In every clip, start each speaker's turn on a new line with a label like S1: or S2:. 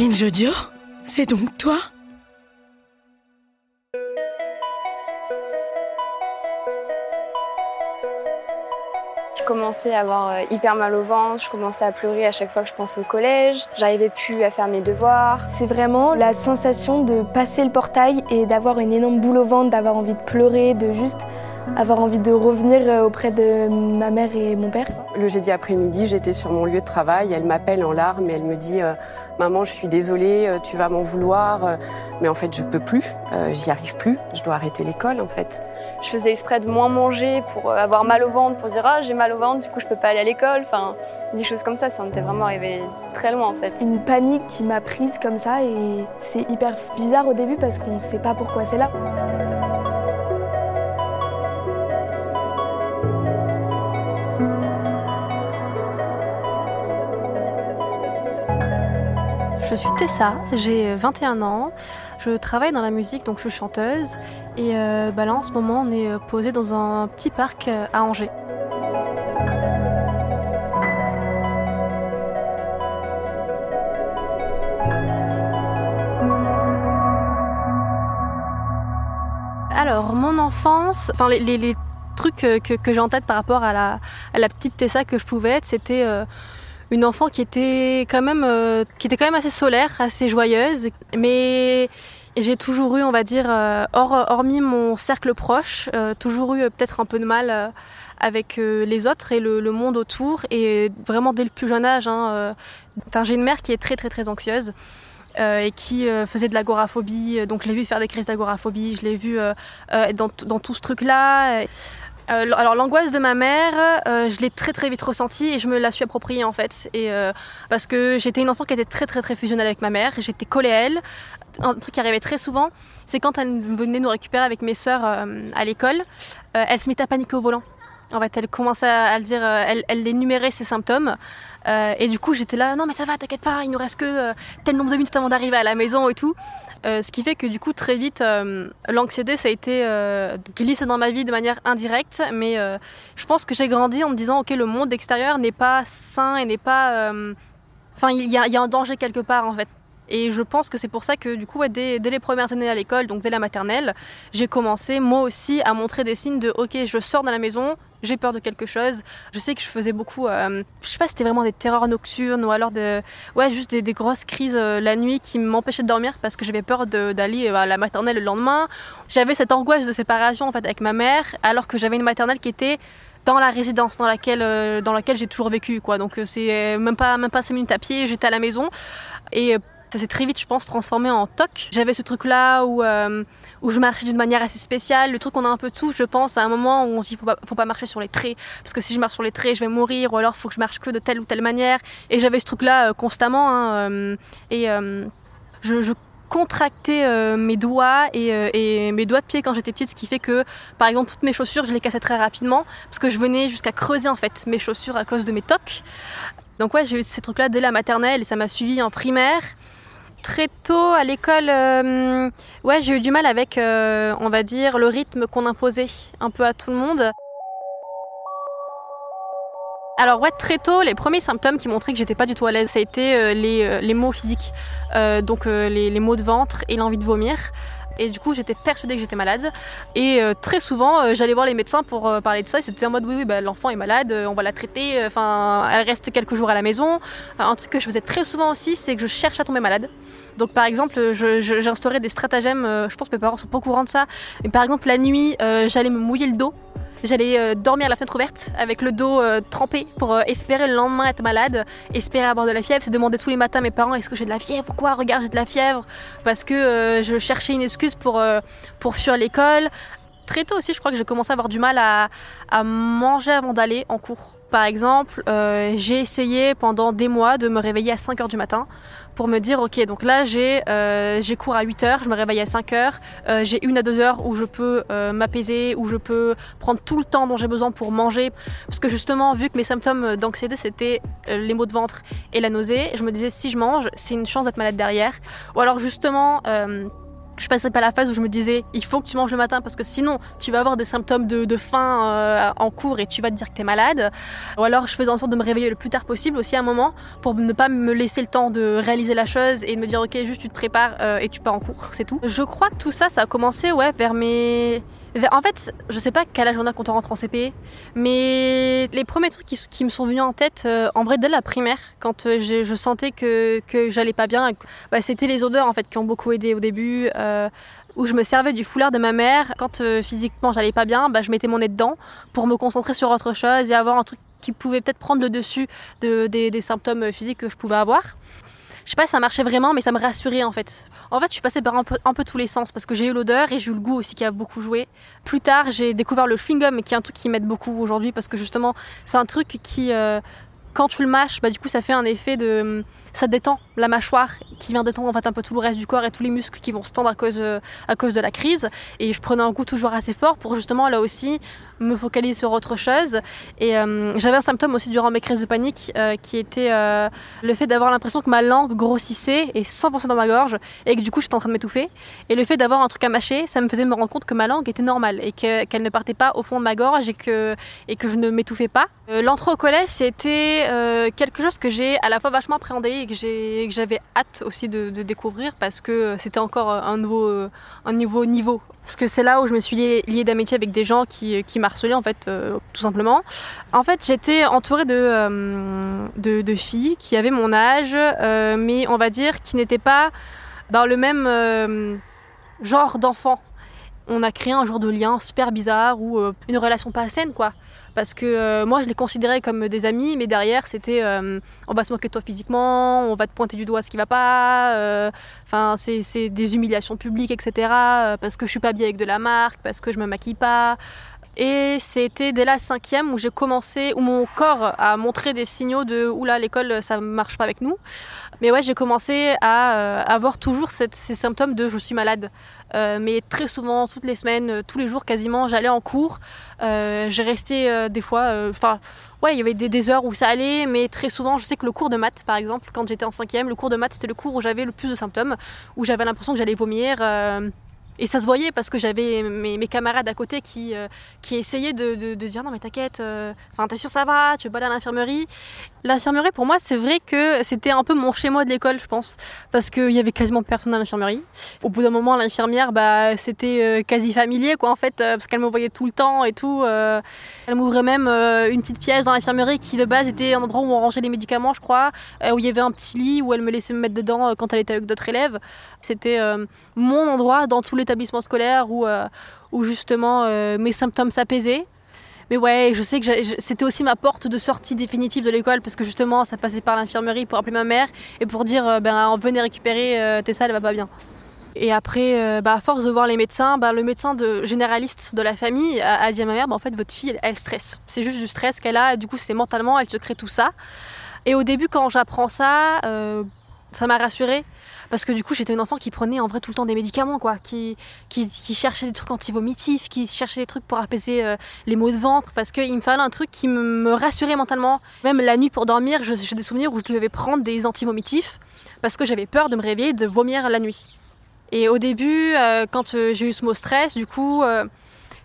S1: Binge Audio C'est donc toi?
S2: Je commençais à avoir euh, hyper mal au ventre, je commençais à pleurer à chaque fois que je pensais au collège, j'arrivais plus à faire mes devoirs.
S3: C'est vraiment la sensation de passer le portail et d'avoir une énorme boule au ventre, d'avoir envie de pleurer, de juste avoir envie de revenir euh, auprès de ma mère et mon père.
S4: Le jeudi après-midi, j'étais sur mon lieu de travail, elle m'appelle en larmes et elle me dit euh, Maman, je suis désolée, tu vas m'en vouloir, mais en fait, je peux plus, j'y arrive plus, je dois arrêter l'école en fait.
S2: Je faisais exprès de moins manger pour avoir mal au ventre, pour dire ah j'ai mal au ventre, du coup je peux pas aller à l'école. Enfin, des choses comme ça, ça en était vraiment arrivé très loin en fait.
S3: Une panique qui m'a prise comme ça et c'est hyper bizarre au début parce qu'on ne sait pas pourquoi c'est là.
S5: Je suis Tessa, j'ai 21 ans, je travaille dans la musique, donc je suis chanteuse. Et euh, bah là en ce moment on est euh, posé dans un petit parc euh, à Angers. Alors mon enfance, enfin les, trucs que, j'ai en tête par rapport à la, petite Tessa que je pouvais être, c'était une enfant qui était quand même euh, qui était quand même assez solaire, assez joyeuse, mais j'ai toujours eu, on va dire, euh, hormis mon cercle proche, euh, toujours eu peut-être un peu de mal avec les autres et le, monde autour, et vraiment dès le plus jeune âge. Hein, j'ai une mère qui est très très très anxieuse. et qui faisait de l'agoraphobie. Donc je l'ai vu faire des crises d'agoraphobie, je l'ai vu dans, dans, tout ce truc-là. Euh, alors l'angoisse de ma mère, euh, je l'ai très très vite ressentie et je me la suis appropriée en fait. Et euh, parce que j'étais une enfant qui était très très très fusionnelle avec ma mère, j'étais collée à elle. Un truc qui arrivait très souvent, c'est quand elle venait nous récupérer avec mes sœurs à l'école, elle se mettait à paniquer au volant. En fait, elle commençait à, le dire, elle, elle énumérait ses symptômes. et du coup, j'étais là, non mais ça va, t'inquiète pas, il nous reste que tel nombre de minutes avant d'arriver à la maison et tout. Euh, ce qui fait que du coup très vite euh, l'anxiété ça a été euh, glissé dans ma vie de manière indirecte mais je pense que j'ai grandi en me disant ok le monde extérieur n'est pas sain et n'est pas enfin il y, y, a un danger quelque part en fait et je pense que c'est pour ça que du coup, dès, les premières années à l'école, donc dès la maternelle, j'ai commencé moi aussi à montrer des signes de ok, je sors de la maison, j'ai peur de quelque chose. Je sais que je faisais beaucoup, euh, je sais pas si c'était vraiment des terreurs nocturnes ou alors ouais, juste des, grosses crises euh, la nuit qui m'empêchaient de dormir parce que j'avais peur d'aller à la maternelle le lendemain. J'avais cette angoisse de séparation en fait avec ma mère alors que j'avais une maternelle qui était dans la résidence dans laquelle, euh, laquelle j'ai toujours vécu quoi. Donc c'est même pas même pas 5 minutes à pied, j'étais à la maison ça s'est très vite, je pense, transformé en toc. J'avais ce truc-là où, euh, où je marchais d'une manière assez spéciale. Le truc qu'on a un peu tous, je pense, à un moment où on se dit faut pas, faut pas marcher sur les traits. Parce que si je marche sur les traits, je vais mourir. Ou alors, faut que je marche que de telle ou telle manière. Et j'avais ce truc-là euh, constamment. Hein, euh, et je, contractais mes doigts et, et, mes doigts de pied quand j'étais petite, ce qui fait que, par exemple, toutes mes chaussures, je les cassais très rapidement parce que je venais jusqu'à creuser en fait mes chaussures à cause de mes tocs. Donc ouais, j'ai eu ces trucs-là dès la maternelle et ça m'a suivi en primaire très tôt à l'école, euh, j'ai eu du mal avec, euh, on va dire, le rythme qu'on imposait un peu à tout le monde. Alors ouais, très tôt, les premiers symptômes qui montraient que j'étais pas du tout à l'aise, ça a été euh, les, les, maux physiques, donc les, maux de ventre et l'envie de vomir et du coup j'étais persuadée que j'étais malade. Et euh, très souvent euh, j'allais voir les médecins pour euh, parler de ça. Et c'était en mode oui, oui bah, l'enfant est malade on va la traiter enfin elle reste quelques jours à la maison. Un truc que je faisais très souvent aussi c'est que je cherche à tomber malade. Donc par exemple j'instaurais des stratagèmes je pense que mes parents sont pas au courant de ça. Mais par exemple la nuit j'allais me mouiller le dos J'allais euh, dormir à la fenêtre ouverte avec le dos euh, trempé pour euh, espérer le lendemain être malade, espérer avoir de la fièvre. C'est demander tous les matins à mes parents est-ce que j'ai de la fièvre Pourquoi Regarde, j'ai de la fièvre. Parce que je cherchais une excuse pour, pour fuir l'école. très tôt aussi, je crois que j'ai commencé à avoir du mal à, à manger avant d'aller en cours. Par exemple, euh, j'ai essayé pendant des mois de me réveiller à 5 heures du matin pour me dire ok donc là j'ai euh, cours à 8 heures, je me réveille à 5 heures, euh, j'ai une à deux heures où je peux m'apaiser, où je peux prendre tout le temps dont j'ai besoin pour manger. Parce que justement vu que mes symptômes d'anxiété c'était les maux de ventre et la nausée, je me disais si je mange c'est une chance d'être malade derrière. Ou alors justement je passais pas la phase où je me disais il faut que tu manges le matin parce que sinon tu vas avoir des symptômes de, faim euh, en cours et tu vas te dire que tu es malade. Ou alors je faisais en sorte de me réveiller le plus tard possible aussi à un moment pour ne pas me laisser le temps de réaliser la chose et de me dire ok juste tu te prépares euh, et tu pars en cours, c'est tout. Je crois que tout ça ça a commencé ouais vers mes... En fait je sais pas quel âge on a quand on rentre en CP mais les premiers trucs qui, me sont venus en tête euh, en vrai dès la primaire quand je, sentais que, que j'allais pas bien, bah, c'était les odeurs en fait qui ont beaucoup aidé au début. Où je me servais du foulard de ma mère. Quand euh, physiquement j'allais pas bien, bah, je mettais mon nez dedans pour me concentrer sur autre chose et avoir un truc qui pouvait peut-être prendre le dessus de, des, symptômes physiques que je pouvais avoir. Je sais pas si ça marchait vraiment, mais ça me rassurait en fait. En fait, je suis passée par un peu, un peu tous les sens parce que j'ai eu l'odeur et j'ai eu le goût aussi qui a beaucoup joué. Plus tard, j'ai découvert le chewing-gum qui est un truc qui m'aide beaucoup aujourd'hui parce que justement, c'est un truc qui, euh, quand tu le mâches, bah, du coup, ça fait un effet de. Ça détend la mâchoire qui vient détendre en fait un peu tout le reste du corps et tous les muscles qui vont se tendre à cause, euh, à cause de la crise. Et je prenais un goût toujours assez fort pour justement là aussi me focaliser sur autre chose. Et euh, j'avais un symptôme aussi durant mes crises de panique euh, qui était le fait d'avoir l'impression que ma langue grossissait et 100% dans ma gorge et que du coup j'étais en train de m'étouffer. Et le fait d'avoir un truc à mâcher, ça me faisait me rendre compte que ma langue était normale et que- qu'elle ne partait pas au fond de ma gorge et que, et que je ne m'étouffais pas. L'entrée au collège, c'était euh, quelque chose que j'ai à la fois vachement appréhendé et que j'avais hâte aussi de, découvrir parce que c'était encore un nouveau, euh, un nouveau niveau. Parce que c'est là où je me suis liée, d'amitié avec des gens qui, m'harcelaient en fait, euh, tout simplement. En fait, j'étais entourée de, euh, filles qui avaient mon âge, euh, mais on va dire qui n'étaient pas dans le même euh, genre d'enfant. On a créé un genre de lien super bizarre ou euh, une relation pas saine, quoi. Parce que euh, moi, je les considérais comme des amis, mais derrière, c'était euh, on va se moquer de toi physiquement, on va te pointer du doigt ce qui va pas. euh, Enfin, c'est c'est des humiliations publiques, etc. euh, Parce que je suis pas bien avec de la marque, parce que je me maquille pas. Et c'était dès la cinquième où j'ai commencé, où mon corps a montré des signaux de oula, l'école ça marche pas avec nous. Mais ouais, j'ai commencé à euh, avoir toujours ces symptômes de je suis malade. Euh, mais très souvent, toutes les semaines, euh, tous les jours quasiment, j'allais en cours. J'ai resté des fois, enfin, ouais, il y avait des heures où ça allait, mais très souvent, je sais que le cours de maths, par exemple, quand j'étais en cinquième, le cours de maths, c'était le cours où j'avais le plus de symptômes, où j'avais l'impression que j'allais vomir. Et ça se voyait parce que j'avais mes, camarades à côté qui, euh, qui essayaient de, de- dire non mais t'inquiète, euh, enfin t'es sûr ça va, tu veux pas aller à l'infirmerie. L'infirmerie pour moi c'est vrai que c'était un peu mon chez moi de l'école je pense parce qu'il y avait quasiment personne à l'infirmerie. Au bout d'un moment l'infirmière bah c'était euh, quasi familier quoi en fait parce qu'elle me voyait tout le temps et tout. elle m'ouvrait même une petite pièce dans l'infirmerie qui de base était un endroit où on rangeait les médicaments je crois, où il y avait un petit lit où elle me laissait me mettre dedans quand elle était avec d'autres élèves. C'était mon endroit dans tout l'établissement scolaire où, euh, où justement euh, mes symptômes s'apaisaient. Mais ouais, je sais que c'était aussi ma porte de sortie définitive de l'école parce que justement ça passait par l'infirmerie pour appeler ma mère et pour dire euh, ben venez récupérer euh, Tessa elle va pas bien. Et après, bah, à force de voir les médecins, bah, le médecin de, généraliste de la famille a, dit à ma mère, bah, en fait votre fille elle, elle stresse. C'est juste du stress qu'elle a, du coup c'est mentalement, elle se crée tout ça. Et au début quand j'apprends ça, ça m'a rassurée parce que du coup j'étais une enfant qui prenait en vrai tout le temps des médicaments quoi, qui, qui, cherchait des trucs anti-vomitifs, qui cherchait des trucs pour apaiser euh, les maux de ventre parce qu'il me fallait un truc qui me, me rassurait mentalement. Même la nuit pour dormir, j'ai des souvenirs où je devais prendre des anti-vomitifs parce que j'avais peur de me réveiller de vomir la nuit. Et au début, euh, quand euh, j'ai eu ce mot stress, du coup,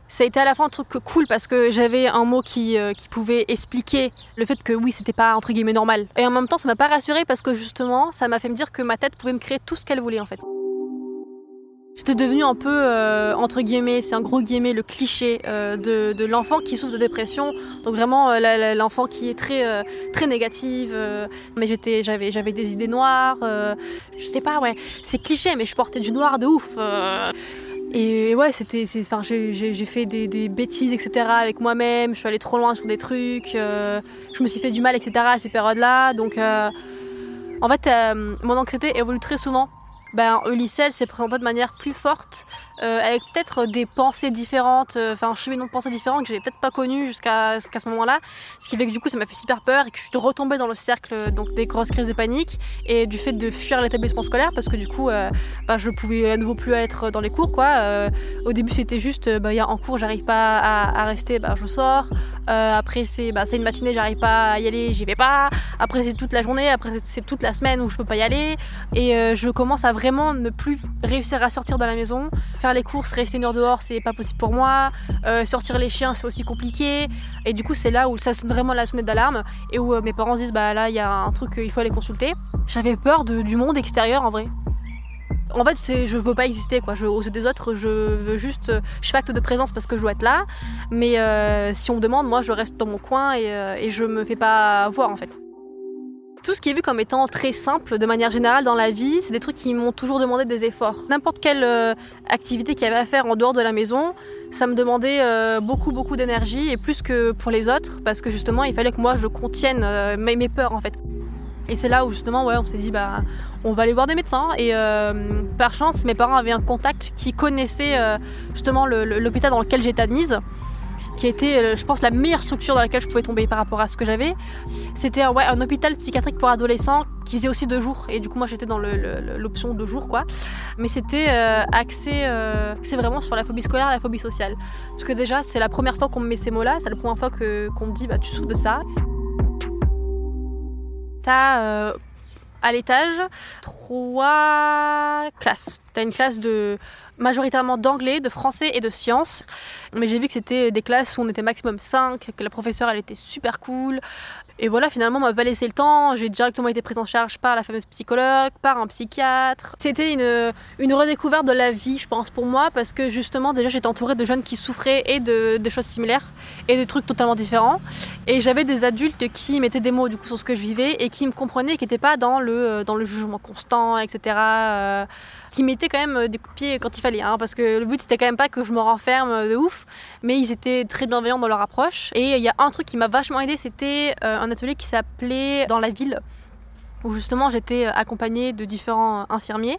S5: ça a été à la fois un truc cool parce que j'avais un mot qui, euh, qui pouvait expliquer le fait que oui, c'était pas entre guillemets normal. Et en même temps, ça m'a pas rassurée parce que justement, ça m'a fait me dire que ma tête pouvait me créer tout ce qu'elle voulait en fait. J'étais devenue un peu, euh, entre guillemets, c'est un gros guillemets, le cliché euh, de, l'enfant qui souffre de dépression. Donc vraiment, l'enfant qui est très, très négative. mais j'étais, j'avais, j'avais des idées noires. je sais pas, ouais, c'est cliché, mais je portais du noir de ouf. Et ouais, c'était, enfin, j'ai fait des, des bêtises, etc. avec moi-même. Je suis allée trop loin sur des trucs. euh, je me suis fait du mal, etc. à ces périodes-là. Donc, euh, en fait, euh, mon anxiété évolue très souvent. Ben, elle s'est présentée de manière plus forte euh, avec peut-être des pensées différentes, euh, enfin un cheminement de pensées différent que j'avais peut-être pas connu jusqu'à ce moment-là. Ce qui fait que du coup ça m'a fait super peur et que je suis retombée dans le cercle donc des grosses crises de panique et du fait de fuir l'établissement scolaire parce que du coup bah, je pouvais à nouveau plus être dans les cours quoi. au début c'était juste bah, y a en cours j'arrive pas à, rester, bah, je sors. après c'est bah, une matinée j'arrive pas à y aller, j'y vais pas. Après c'est toute la journée, après c'est toute la semaine où je peux pas y aller et je commence à vraiment ne plus réussir à sortir de la maison. Faire les courses, rester une heure dehors, c'est pas possible pour moi. Euh, sortir les chiens, c'est aussi compliqué. Et du coup, c'est là où ça sonne vraiment la sonnette d'alarme et où euh, mes parents se disent bah là, il y a un truc, il faut aller consulter. J'avais peur du monde extérieur en vrai. En fait, c'est, je veux pas exister, quoi. Je, aux yeux des autres, je veux juste. Je fais acte de présence parce que je dois être là. Mais euh, si on me demande, moi, je reste dans mon coin et, et je me fais pas voir, en fait tout ce qui est vu comme étant très simple de manière générale dans la vie, c'est des trucs qui m'ont toujours demandé des efforts. N'importe quelle euh, activité qu'il y avait à faire en dehors de la maison, ça me demandait euh, beaucoup beaucoup d'énergie et plus que pour les autres parce que justement il fallait que moi je contienne euh, mes, peurs en fait. Et c'est là où justement ouais, on s'est dit bah on va aller voir des médecins et par chance mes parents avaient un contact qui connaissait justement l'hôpital dans lequel j'étais admise qui était, euh, je pense, la meilleure structure dans laquelle je pouvais tomber par rapport à ce que j'avais. C'était ouais, un hôpital psychiatrique pour adolescents qui faisait aussi deux jours. Et du coup, moi, j'étais dans l'option deux jours, quoi. Mais c'était euh, axé, euh, axé, vraiment sur la phobie scolaire la phobie sociale. Parce que déjà, c'est la première fois qu'on me met ces mots-là. C'est la première fois qu'on me dit, bah, tu souffres de ça. T'as à l'étage trois classes. T'as une classe de majoritairement d'anglais, de français et de sciences. Mais j'ai vu que c'était des classes où on était maximum 5, que la professeure elle était super cool. Et voilà, finalement, on m'a pas laissé le temps. J'ai directement été prise en charge par la fameuse psychologue, par un psychiatre. C'était une, une redécouverte de la vie, je pense, pour moi, parce que justement, déjà, j'étais entourée de jeunes qui souffraient et de des choses similaires et de trucs totalement différents. Et j'avais des adultes qui mettaient des mots du coup sur ce que je vivais et qui me comprenaient, qui n'étaient pas dans le, dans le jugement constant, etc. Euh, qui mettaient quand même des coups de pied quand il fallait, hein, parce que le but c'était quand même pas que je me renferme de ouf, mais ils étaient très bienveillants dans leur approche. Et il y a un truc qui m'a vachement aidé, c'était euh, un atelier qui s'appelait Dans la ville où justement j'étais accompagnée de différents infirmiers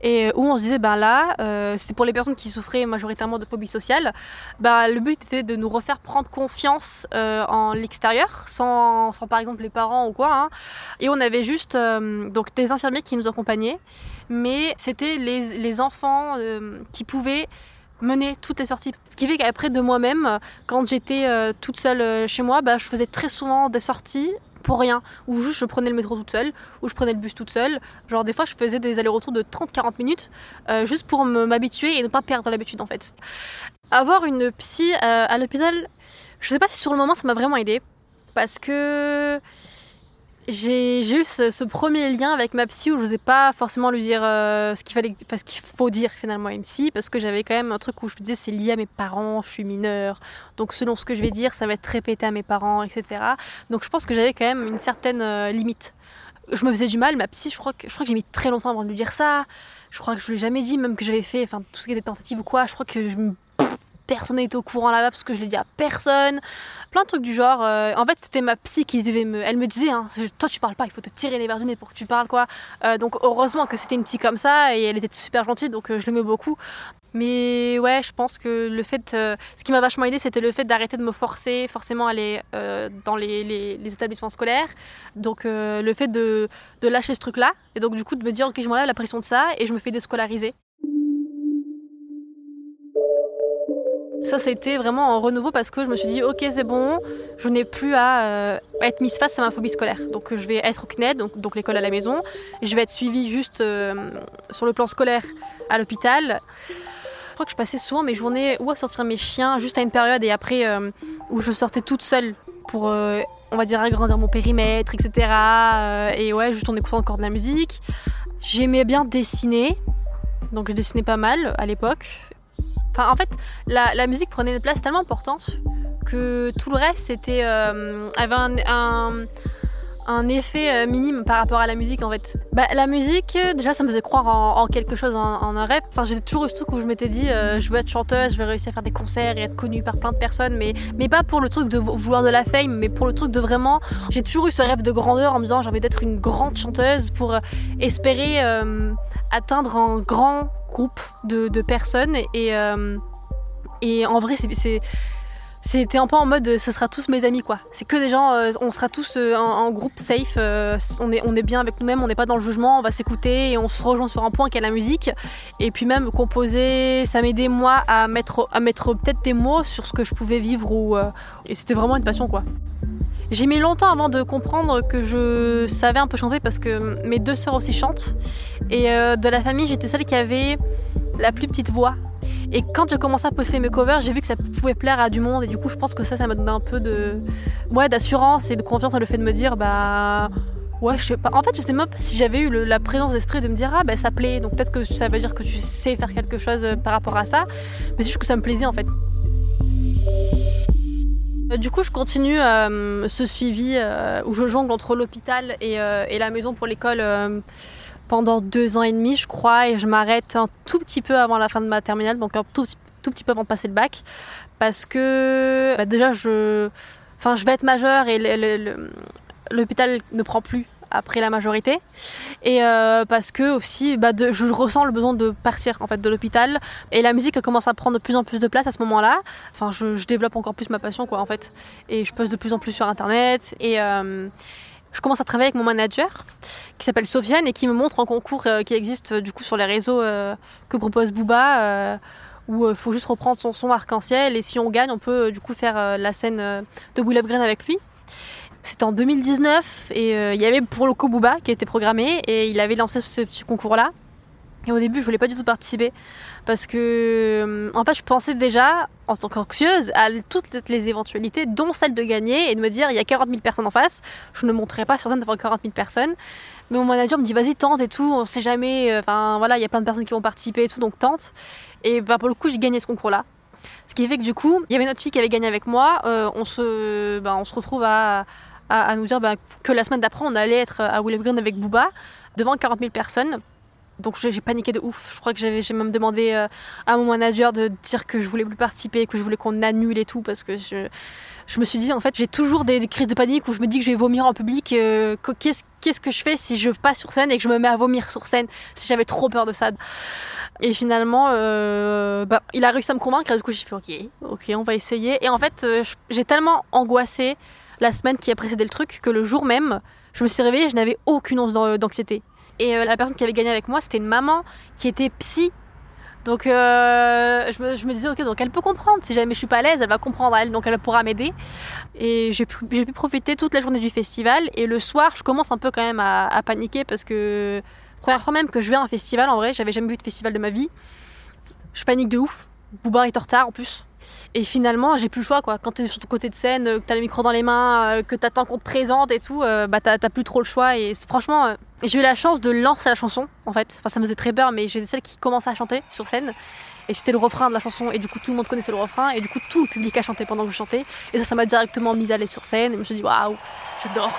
S5: et où on se disait ben là euh, c'est pour les personnes qui souffraient majoritairement de phobie sociale bah, le but était de nous refaire prendre confiance euh, en l'extérieur sans, sans, par exemple les parents ou quoi hein. et on avait juste donc des infirmiers qui nous accompagnaient mais c'était les, les, enfants qui pouvaient mener toutes les sorties. Ce qui fait qu'après de moi-même, quand j'étais euh, toute seule euh, chez moi, bah, je faisais très souvent des sorties pour rien, ou juste je prenais le métro toute seule, ou je prenais le bus toute seule. Genre des fois je faisais des allers-retours de 30-40 minutes, euh, juste pour m'habituer et ne pas perdre l'habitude en fait. Avoir une psy à l'hôpital, je sais pas si sur le moment ça m'a vraiment aidé, parce que j'ai eu ce, premier lien avec ma psy où je n'osais pas forcément lui dire euh, ce qu'il fallait, ce qu'il faut dire finalement à une psy, parce que j'avais quand même un truc où je me disais c'est lié à mes parents, je suis mineure, donc selon ce que je vais dire, ça va être répété à mes parents, etc. Donc je pense que j'avais quand même une certaine euh, limite. Je me faisais du mal, ma psy, je crois que, je crois que j'ai mis très longtemps avant de lui dire ça. Je crois que je lui ai jamais dit, même que j'avais fait, enfin tout ce qui était tentative ou quoi. Je crois que je personne n'était au courant là-bas parce que je l'ai dit à personne. Plein de trucs du genre. Euh, en fait, c'était ma psy qui devait me. Elle me disait, hein, toi tu parles pas, il faut te tirer les verres du nez pour que tu parles quoi. Euh, donc heureusement que c'était une psy comme ça et elle était super gentille donc euh, je l'aimais beaucoup. Mais ouais, je pense que le fait. ce qui m'a vachement aidé, c'était le fait d'arrêter de me forcer forcément à aller dans les, établissements scolaires. Donc le fait de, de lâcher ce truc-là et donc du coup de me dire, ok, je m'enlève la pression de ça et je me fais déscolariser. Ça, c'était vraiment un renouveau parce que je me suis dit, ok, c'est bon, je n'ai plus à euh, être mise face à ma phobie scolaire. Donc, je vais être au CNED, donc, l'école à la maison. Je vais être suivie juste euh, sur le plan scolaire à l'hôpital. Je crois que je passais souvent mes journées ou à sortir mes chiens juste à une période et après euh, où je sortais toute seule pour, on va dire, agrandir mon périmètre, etc. et ouais, juste en écoutant encore de la musique. J'aimais bien dessiner, donc je dessinais pas mal à l'époque en fait, la, musique prenait une place tellement importante que tout le reste euh, avait un, effet euh, minime par rapport à la musique en fait. Bah, la musique, déjà, ça me faisait croire en, quelque chose, en, un rêve. Enfin, j'ai toujours eu ce truc où je m'étais dit, euh, je veux être chanteuse, je vais réussir à faire des concerts et être connue par plein de personnes, mais, mais pas pour le truc de vouloir de la fame, mais pour le truc de vraiment. J'ai toujours eu ce rêve de grandeur en me disant, j'ai envie d'être une grande chanteuse pour espérer atteindre un grand groupe de, personnes et, euh, et en vrai, c'est c'était un peu en mode ce sera tous mes amis quoi. C'est que des gens, euh, on sera tous euh, en, groupe safe, euh, on, est, on est bien avec nous-mêmes, on n'est pas dans le jugement, on va s'écouter et on se rejoint sur un point qui est la musique. Et puis même composer, ça m'aidait moi à mettre, à mettre peut-être des mots sur ce que je pouvais vivre ou, et c'était vraiment une passion quoi. J'ai mis longtemps avant de comprendre que je savais un peu chanter parce que mes deux sœurs aussi chantent. Et de la famille, j'étais celle qui avait la plus petite voix. Et quand j'ai commencé à poster mes covers, j'ai vu que ça pouvait plaire à du monde. Et du coup, je pense que ça, ça m'a donné un peu de, d'assurance et de confiance dans le fait de me dire, bah, ouais, je sais pas. En fait, je sais même pas si j'avais eu la présence d'esprit de me dire, ah, bah, ça plaît. Donc peut-être que ça veut dire que tu sais faire quelque chose euh, par rapport à ça. Mais c'est juste que ça me plaisait, en fait. Euh, du coup, je continue euh, ce suivi où je jongle entre l'hôpital et, la maison pour l'école pendant deux ans et demi, je crois, et je m'arrête un tout petit peu avant la fin de ma terminale, donc un tout, tout petit peu avant de passer le bac, parce que bah, déjà, je, enfin, je vais être majeure et l'hôpital ne prend plus après la majorité. Et euh, parce que aussi bah, je ressens le besoin de partir en fait de l'hôpital. Et la musique commence à prendre de plus en plus de place à ce moment-là. Enfin je, développe encore plus ma passion quoi en fait. Et je poste de plus en plus sur internet. Et euh, je commence à travailler avec mon manager qui s'appelle Sofiane et qui me montre un concours euh, qui existe euh, du coup sur les réseaux euh, que propose Booba où il faut juste reprendre son son arc-en-ciel. Et si on gagne on peut du coup faire la scène de Will Green avec lui. C'était en 2019 et il y avait pour le coup Booba qui était programmé et il avait lancé ce petit concours là. Et au début, je voulais pas du tout participer parce que, en fait, je pensais déjà, en tant qu'anxieuse, à toutes les éventualités, dont celle de gagner et de me dire, il y a 40 000 personnes en face, je ne monterai pas sur scène devant 40 000 personnes. Mais mon manager me dit, vas-y, tente et tout, on sait jamais, euh, enfin voilà, il y a plein de personnes qui vont participer et tout, donc tente. Et bah, pour le coup, j'ai gagné ce concours-là. Ce qui fait que du coup, il y avait une autre fille qui avait gagné avec moi, euh, on, se, bah, on se retrouve à, à, nous dire bah, que la semaine d'après, on allait être à William Green avec Booba, devant 40 000 personnes donc j'ai paniqué de ouf. Je crois que j'ai même demandé euh, à mon manager de dire que je voulais plus participer, que je voulais qu'on annule et tout parce que je, je me suis dit en fait j'ai toujours des, crises de panique où je me dis que je vais vomir en public. Euh, qu'est-ce que je fais si je passe sur scène et que je me mets à vomir sur scène Si j'avais trop peur de ça. Et finalement, euh, bah, il a réussi à me convaincre. Et du coup j'ai fait ok, ok, on va essayer. Et en fait j'ai tellement angoissé la semaine qui a précédé le truc que le jour même, je me suis réveillée, je n'avais aucune once d'anxiété. Et euh, la personne qui avait gagné avec moi, c'était une maman qui était psy. Donc euh, je, me, disais, ok, donc elle peut comprendre. Si jamais je suis pas à l'aise, elle va comprendre elle, donc elle pourra m'aider. Et j'ai pu, profiter toute la journée du festival. Et le soir, je commence un peu quand même à, à paniquer parce que première fois même que je vais à un festival, en vrai, j'avais jamais vu de festival de ma vie. Je panique de ouf. Bouba est en retard en plus. Et finalement, j'ai plus le choix quoi. Quand t'es sur ton côté de scène, que t'as le micro dans les mains, euh, que t'attends qu'on te présente et tout, euh, bah t'as plus trop le choix. Et franchement, euh, j'ai eu la chance de lancer la chanson en fait. Enfin, ça me faisait très peur, mais j'étais celle qui commençait à chanter sur scène. Et c'était le refrain de la chanson. Et du coup, tout le monde connaissait le refrain. Et du coup, tout le public a chanté pendant que je chantais. Et ça, ça m'a directement mise à aller sur scène. Et je me suis dit, waouh, j'adore.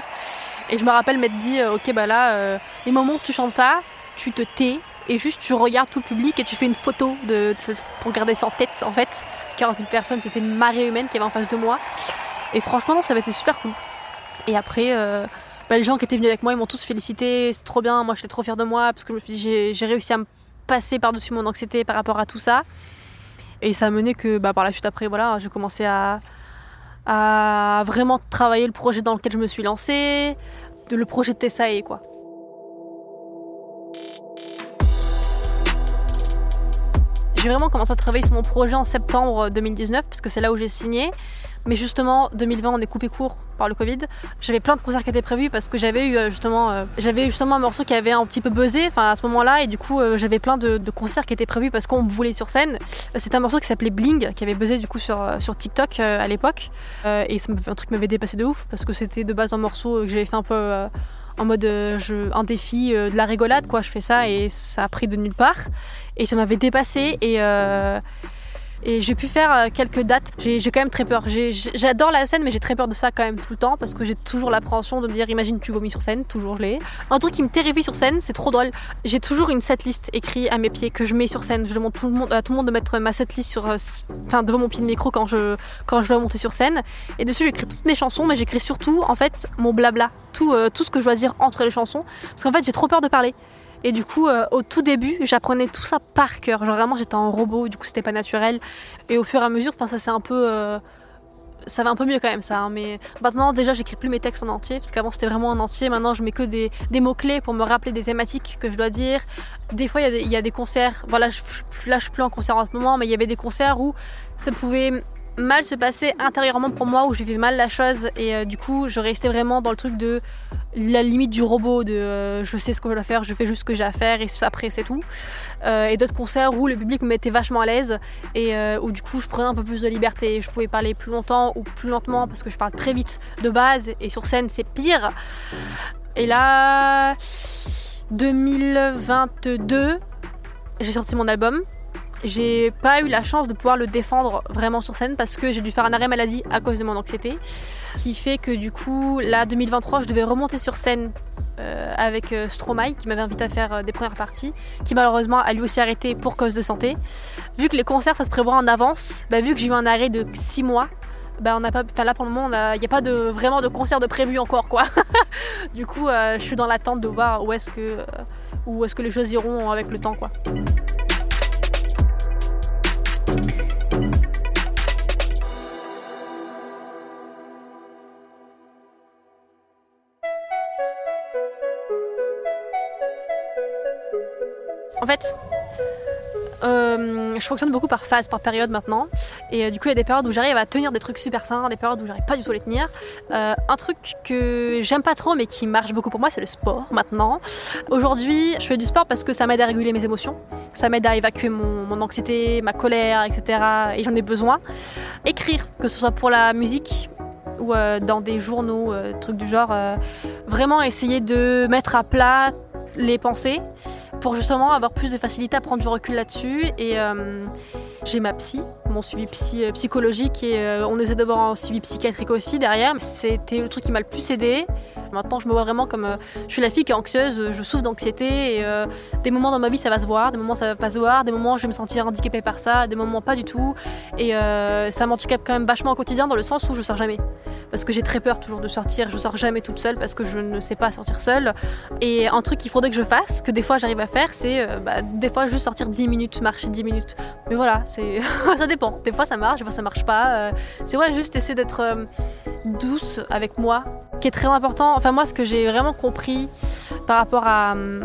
S5: et je me rappelle m'être dit, ok, bah là, les moments où tu chantes pas, tu te tais et juste tu regardes tout le public et tu fais une photo pour garder ça en tête en fait. 40 000 personnes, c'était une marée humaine qui avait en face de moi. Et franchement, ça avait été super cool. Et après, euh, bah, les gens qui étaient venus avec moi, ils m'ont tous félicité, c'est trop bien, moi j'étais trop fière de moi parce que j'ai réussi à me passer par-dessus mon anxiété par rapport à tout ça. Et ça a mené que bah, par la suite après, voilà, j'ai commencé à, vraiment travailler le projet dans lequel je me suis lancée, le projet de Tessae quoi. J'ai vraiment commencé à travailler sur mon projet en septembre 2019 parce que c'est là où j'ai signé. Mais justement, 2020, on est coupé court par le Covid. J'avais plein de concerts qui étaient prévus parce que j'avais eu euh, justement, euh, justement un morceau qui avait un petit peu buzzé, enfin à ce moment-là, et du coup, euh, j'avais plein de, concerts qui étaient prévus parce qu'on me voulait sur scène. C'était un morceau qui s'appelait Bling, qui avait buzzé du coup sur, TikTok à l'époque, et c'est un truc m'avait dépassé de ouf parce que c'était de base un morceau que j'avais fait un peu en mode euh, un défi euh, de la rigolade quoi. Je fais ça et ça a pris de nulle part. Et ça m'avait dépassé et euh, et j'ai pu faire euh, quelques dates. J'ai quand même très peur. J'adore la scène, mais j'ai très peur de ça quand même tout le temps parce que j'ai toujours l'appréhension de me dire imagine tu vomis sur scène, toujours je l'ai. Un truc qui me terrifie sur scène, c'est trop drôle. J'ai toujours une setlist écrite à mes pieds que je mets sur scène. Je demande tout le monde, à tout le monde de mettre ma setlist sur, euh, devant mon pied de micro quand je dois monter sur scène. Et dessus j'écris toutes mes chansons, mais j'écris surtout en fait mon blabla, tout euh, tout ce que je dois dire entre les chansons, parce qu'en fait j'ai trop peur de parler. Et du coup, euh, au tout début, j'apprenais tout ça par cœur. Genre vraiment, j'étais en robot, du coup, c'était pas naturel. Et au fur et à mesure, enfin, ça c'est un peu. Euh, ça va un peu mieux quand même ça, hein, mais maintenant déjà j'écris plus mes textes en entier, parce qu'avant c'était vraiment en entier, maintenant je mets que des, mots-clés pour me rappeler des thématiques que je dois dire. Des fois il y, a des concerts, voilà, je, là je suis plus en concert en ce moment, mais il y avait des concerts où ça pouvait mal se passer intérieurement pour moi, où j'ai fait mal la chose et euh, du coup je restais vraiment dans le truc de la limite du robot, de euh, je sais ce que je dois faire, je fais juste ce que j'ai à faire et après c'est tout. Euh, et d'autres concerts où le public me mettait vachement à l'aise et où du coup je prenais un peu plus de liberté, je pouvais parler plus longtemps ou plus lentement parce que je parle très vite de base et sur scène c'est pire. Et là, 2022, j'ai sorti mon album j'ai pas eu la chance de pouvoir le défendre vraiment sur scène parce que j'ai dû faire un arrêt maladie à cause de mon anxiété, qui fait que du coup, là 2023, je devais remonter sur scène euh, avec euh, Stromae qui m'avait invité à faire euh, des premières parties, qui malheureusement a lui aussi arrêté pour cause de santé. Vu que les concerts ça se prévoit en avance, bah, vu que j'ai eu un arrêt de 6 mois, bah on n'a pas, là pour le moment il n'y a, pas vraiment de concert de prévu encore quoi. du coup je suis dans l'attente de voir où est-ce que où est-ce que les choses iront avec le temps quoi. Fait, euh, je fonctionne beaucoup par phase, par période maintenant. Et euh, du coup, il y a des périodes où j'arrive à tenir des trucs super sains, des périodes où j'arrive pas du tout à les tenir. Euh, un truc que j'aime pas trop mais qui marche beaucoup pour moi, c'est le sport maintenant. Aujourd'hui, je fais du sport parce que ça m'aide à réguler mes émotions, ça m'aide à évacuer mon, mon, anxiété, ma colère, etc. Et j'en ai besoin. Écrire, que ce soit pour la musique ou dans des journaux, trucs du genre, vraiment essayer de mettre à plat les pensées pour justement avoir plus de facilité à prendre du recul là-dessus. Et euh, j'ai ma psy, mon suivi psy, euh, psychologique et euh, on essaie d'avoir un suivi psychiatrique aussi derrière. C'était le truc qui m'a le plus aidé. Maintenant, je me vois vraiment comme je suis la fille qui est anxieuse, je souffre d'anxiété et des moments dans ma vie ça va se voir, des moments ça va pas se voir, des moments je vais me sentir handicapée par ça, des moments pas du tout. Et ça m'handicape quand même vachement au quotidien dans le sens où je sors jamais parce que j'ai très peur toujours de sortir. Je sors jamais toute seule parce que je ne sais pas sortir seule. Et un truc qu'il faudrait que je fasse, que des fois j'arrive à faire, c'est euh, bah, des fois juste sortir 10 minutes, marcher 10 minutes. Mais voilà, ça dépend. Des fois ça marche, des fois ça marche pas. Euh, c'est ouais, juste essayer d'être euh, douce avec moi, qui est très important. Enfin moi, ce que j'ai vraiment compris par rapport à hum,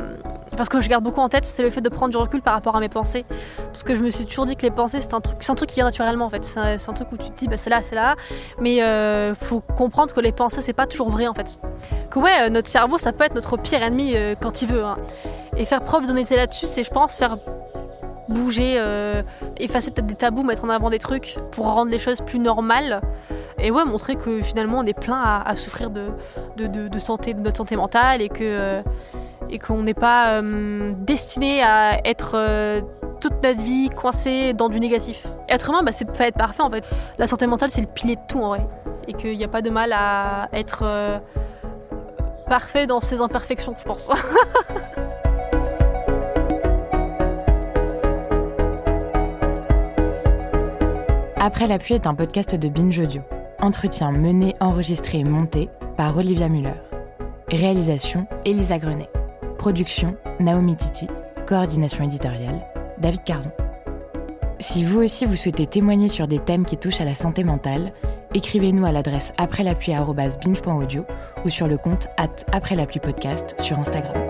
S5: parce que je garde beaucoup en tête, c'est le fait de prendre du recul par rapport à mes pensées. Parce que je me suis toujours dit que les pensées, c'est un truc, c'est un truc qui vient naturellement en fait. C'est un, truc où tu te dis, bah, c'est là, c'est là. Mais euh, faut comprendre que les pensées, c'est pas toujours vrai en fait. Que ouais, euh, notre cerveau, ça peut être notre pire ennemi euh, quand il veut. Hein. Et faire preuve d'honnêteté là-dessus, c'est, je pense, faire bouger, euh, effacer peut-être des tabous, mettre en avant des trucs pour rendre les choses plus normales. Et ouais, montrer que finalement on est plein à, souffrir de, de, santé, de notre santé mentale et que et qu'on n'est pas euh, destiné à être euh, toute notre vie coincé dans du négatif. Être humain, bah, c'est pas être parfait en fait. La santé mentale, c'est le pilier de tout en vrai. Et qu'il n'y a pas de mal à être euh, parfait dans ses imperfections, je pense.
S6: Après la pluie est un podcast de Binge Audio. Entretien mené, enregistré et monté par Olivia Muller. Réalisation Elisa Grenet. Production, Naomi Titi. Coordination éditoriale, David Carzon. Si vous aussi vous souhaitez témoigner sur des thèmes qui touchent à la santé mentale, écrivez-nous à l'adresse après ou sur le compte at après podcast sur Instagram.